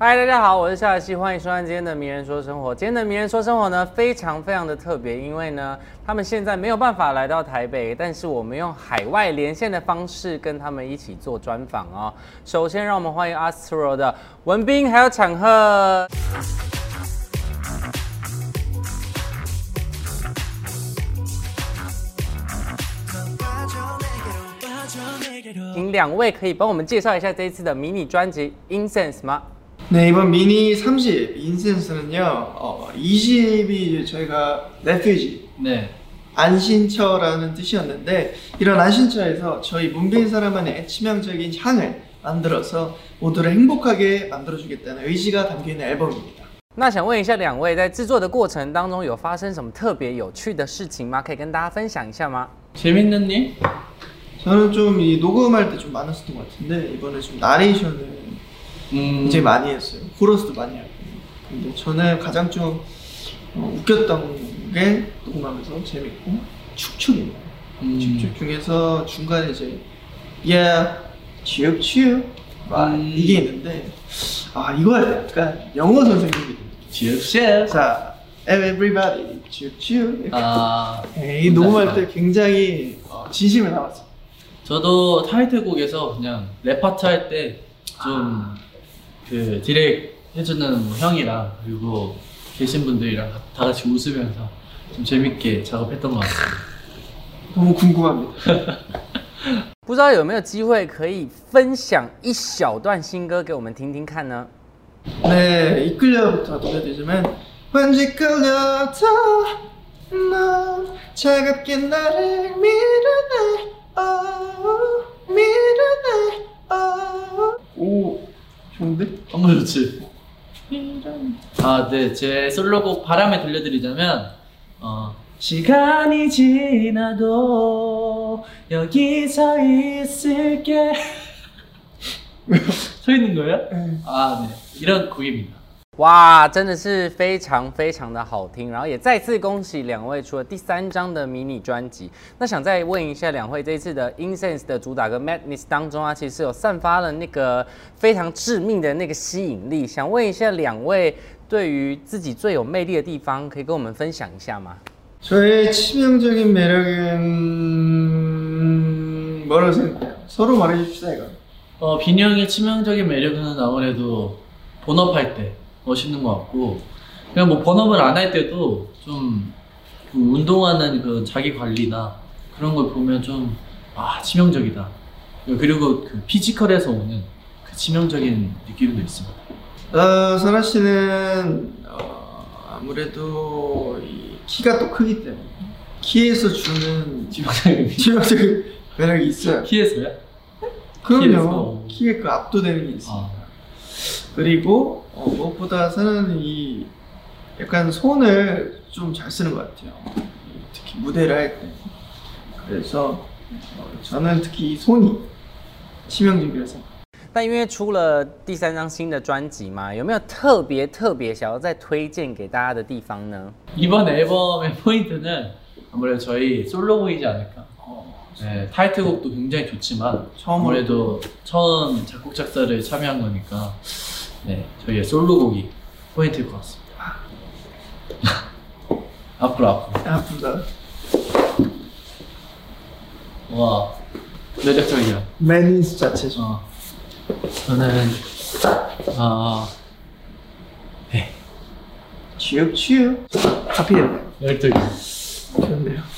嗨，大家好，我是夏西，欢迎收看今天的《名人说生活》。今天的《名人说生活》呢，非常非常的特别，因为呢，他们现在没有办法来到台北，但是我们用海外连线的方式跟他们一起做专访哦。首先，让我们欢迎 Astro 的文斌还有场赫。请两位可以帮我们介绍一下这一次的迷你专辑《Incense》吗？ 네 이번 미니 3집 인센스는요 어, 2집이 저희가 레퓨지 네. 안신처라는 뜻이었는데 이런 안신처에서 저희 문빈 사람만의 치명적인 향을 만들어서 모두를 행복하게 만들어주겠다는 의지가 담겨있는 앨범입니다 那想问一下两位，在制作的过程当中有发生什么特别有趣的事情吗？可以跟大家分享一下吗？ 재밌는 일? 저는 좀 이 녹음할 때 좀 많았었던 것 같은데 이번에 좀 나레이션을 음. 굉장히 많이 했어요 코러스도 많이 하고 근데 저는 가장 좀 어, 웃겼던 게 녹음하면서 재밌고 축축입니다 음. 축축 중에서 중간에 이제 yeah 치읓치읓 막 음. 이게 있는데 아 이거 약간 영어 선생님이 지읍시에. 자 everybody 치읓치읓 이렇게 아. 네, 이 녹음할 때 굉장히 어, 진심을 담았어요 저도 타이틀곡에서 그냥 랩 파트 할 때좀 그 디렉 해주는 뭐 형이랑 그리고 계신 분들이랑 다 같이 웃으면서 좀 재밌게 작업했던 것 같습니다. 너무 궁금합니다 不知道有没有机会可以分享一小段新歌给我们听听看呢？ 네 이끌려부터 노래 되지만 왠지 끌려다 넌 차갑게 나를 미르네 좋은데? 너무 좋지. 아, 네. 제 솔로곡 바람에 들려드리자면, 어, 시간이 지나도 여기서 있을게. 서 있는 거예요? 네. 아, 네. 이런 곡입니다. 哇，真的是非常非常的好听，然后也再次恭喜两位出了第三张的迷你专辑。那想再问一下两位，这一次的《Incense》的主打歌《Madness》当中啊，其实有散发了那个非常致命的那个吸引力。想问一下两位，对于自己最有魅力的地方，可以跟我们分享一下吗？ 저의 치명적인 매력은 뭐라고 생각해요? 서로 말해줍시다 이거 어, 빈이 형의 치명적인 매력은 아무래도 본업할 때 멋있는 것 같고, 그냥 뭐 본업을 안 할 때도 좀 그 운동하는 그 자기 관리나 그런 걸 보면 좀, 아, 치명적이다. 그리고 그 피지컬에서 오는 그 치명적인 느낌도 있습니다. 어, 선아 씨는 어, 아무래도 이 키가 또 크기 때문에 키에서 주는 치명적인 치명적인 매력이 있어요 키에서요? 그럼요 키에서. 키에 그 압도되는 게 있습니다 아, 그리고 어, 무엇보다 사나는 이 약간 손을 좀 잘 쓰는 것 같아요. 특히 무대를 할 때. 그래서 어, 저는 특히 이 손이 치명적이라서 但因为出了第三张新的专辑嘛，有没有特别特别想要再推荐给大家的地方呢？ 이번 앨범의 포인트는 아무래도 저희 솔로곡이지 않을까. 네, 타이틀곡도 굉장히 좋지만 처음으로. 아무래도 처음 작곡 작사를 참여한 거니까 네, 저희의 솔로곡이 포인트일 것 같습니다. 앞으로 앞으로. 아프다. 와 매력적이야. 매니스 자체죠. 어, 저는 아 네, 취업 취업. 하필이네. 매력적이야. 좋은데요.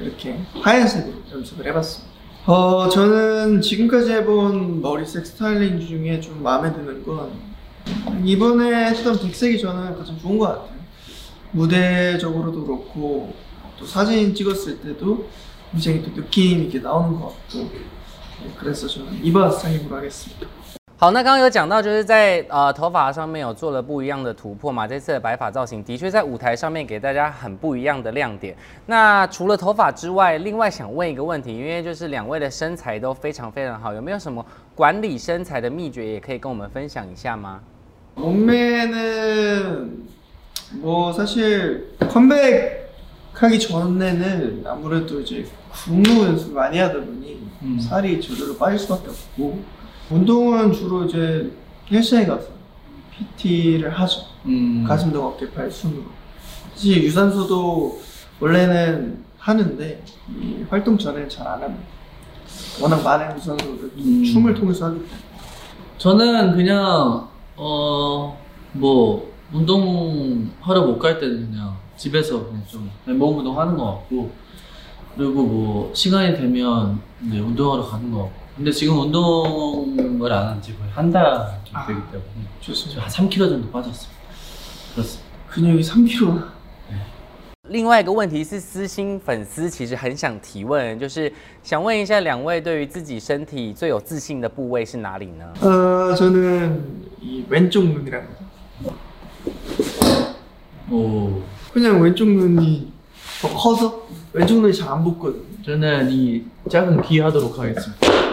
이렇게 하얀색으로 염색을 해봤습니다. 어 저는 지금까지 해본 머리색 스타일링 중에 좀 마음에 드는 건 이번에 했던 백색이 저는 가장 좋은 것 같아요. 무대적으로도 그렇고 또 사진 찍었을 때도 굉장히 또 느낌 있게 나오는 것 같고 네, 그래서 저는 이번 스타일링으로 하겠습니다. 好，那刚刚有讲到，就是在呃头发上面有做了不一样的突破嘛。这次的白发造型的确在舞台上面给大家很不一样的亮点。那除了头发之外，另外想问一个问题，因为就是两位的身材都非常非常好，有没有什么管理身材的秘诀，也可以跟我们分享一下吗？ 몸매는 뭐 사실 컴백하기 전에는 아무래도 이제 군무 연습 많이 하다 보니 음. 살이 저절로 빠질 수밖에 없고 운동은 주로 이제 헬스장에 가서 PT를 하죠. 음. 가슴도 어깨 팔 숨으로. 사실 유산소도 원래는 하는데 이 활동 전에는 잘 안 합니다. 워낙 많은 유산소를 음. 춤을 통해서 하기 때문에. 저는 그냥 어 뭐 운동하러 못 갈 때는 그냥 집에서 그냥 좀 맨몸 운동하는 것 같고 그리고 뭐 시간이 되면 이제 운동하러 가는 것 같고 근데 지금 운동을 안 한 지 거의 한 달 좀 아. 되기 때문에 좋습니다. 한 3kg 정도 빠졌습니다. 그렇습니다. 근육이 3kg. 另外一个问题是，私心粉丝其实很想提问，就是想问一下两位对于自己身体最有自信的部位是哪里呢？ 어, 저는 이 왼쪽 눈이랍니다. 오 그냥 왼쪽 눈이 더 커서 왼쪽 눈이 잘 안 붙거든요. 저는 이 작은 귀 하도록 하겠습니다.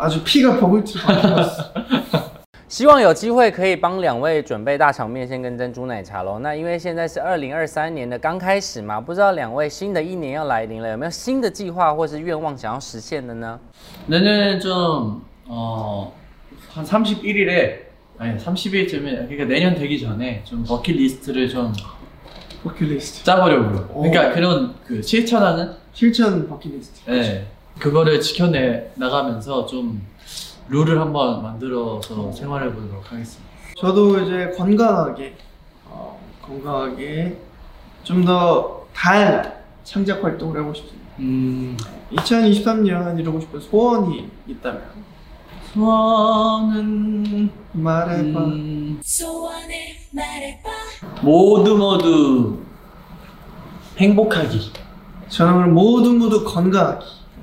아주 피가 버블티로 바뀌었어. 希望有机会可以帮两位准备大肠面线跟珍珠奶茶喽。那因为现在是二零二三年的刚开始嘛，不知道两位新的一年要来临了，有没有新的计划或是愿望想要实现的呢？ 내년에 좀, 어, 한 31일에, 아니, 30일쯤에, 그러니까 내년 되기 전에 좀 버킷리스트를 좀 버킷리스트. 짜보려고요. 오. 그러니까 그런 그 실천하는, 실천 버킷리스트. 예, 그거를 지켜내 나가면서 좀 룰을 한번 만들어서 생활해 보도록 하겠습니다. 저도 이제 건강하게 어, 건강하게 좀 더 다양한 창작 활동을 하고 싶습니다. 음, 2023년 이루고 싶은 소원이 있다면 소원은, 말해봐. 음, 소원을 말해봐 모두 모두 행복하기. 저는 모두 모두 건강하기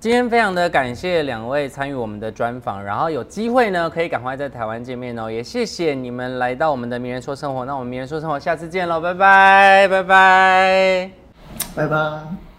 今天非常的感谢两位参与我们的专访然后有机会呢可以赶快在台湾见面哦也谢谢你们来到我们的名人说生活那我们名人说生活下次见喽拜拜拜拜。拜拜。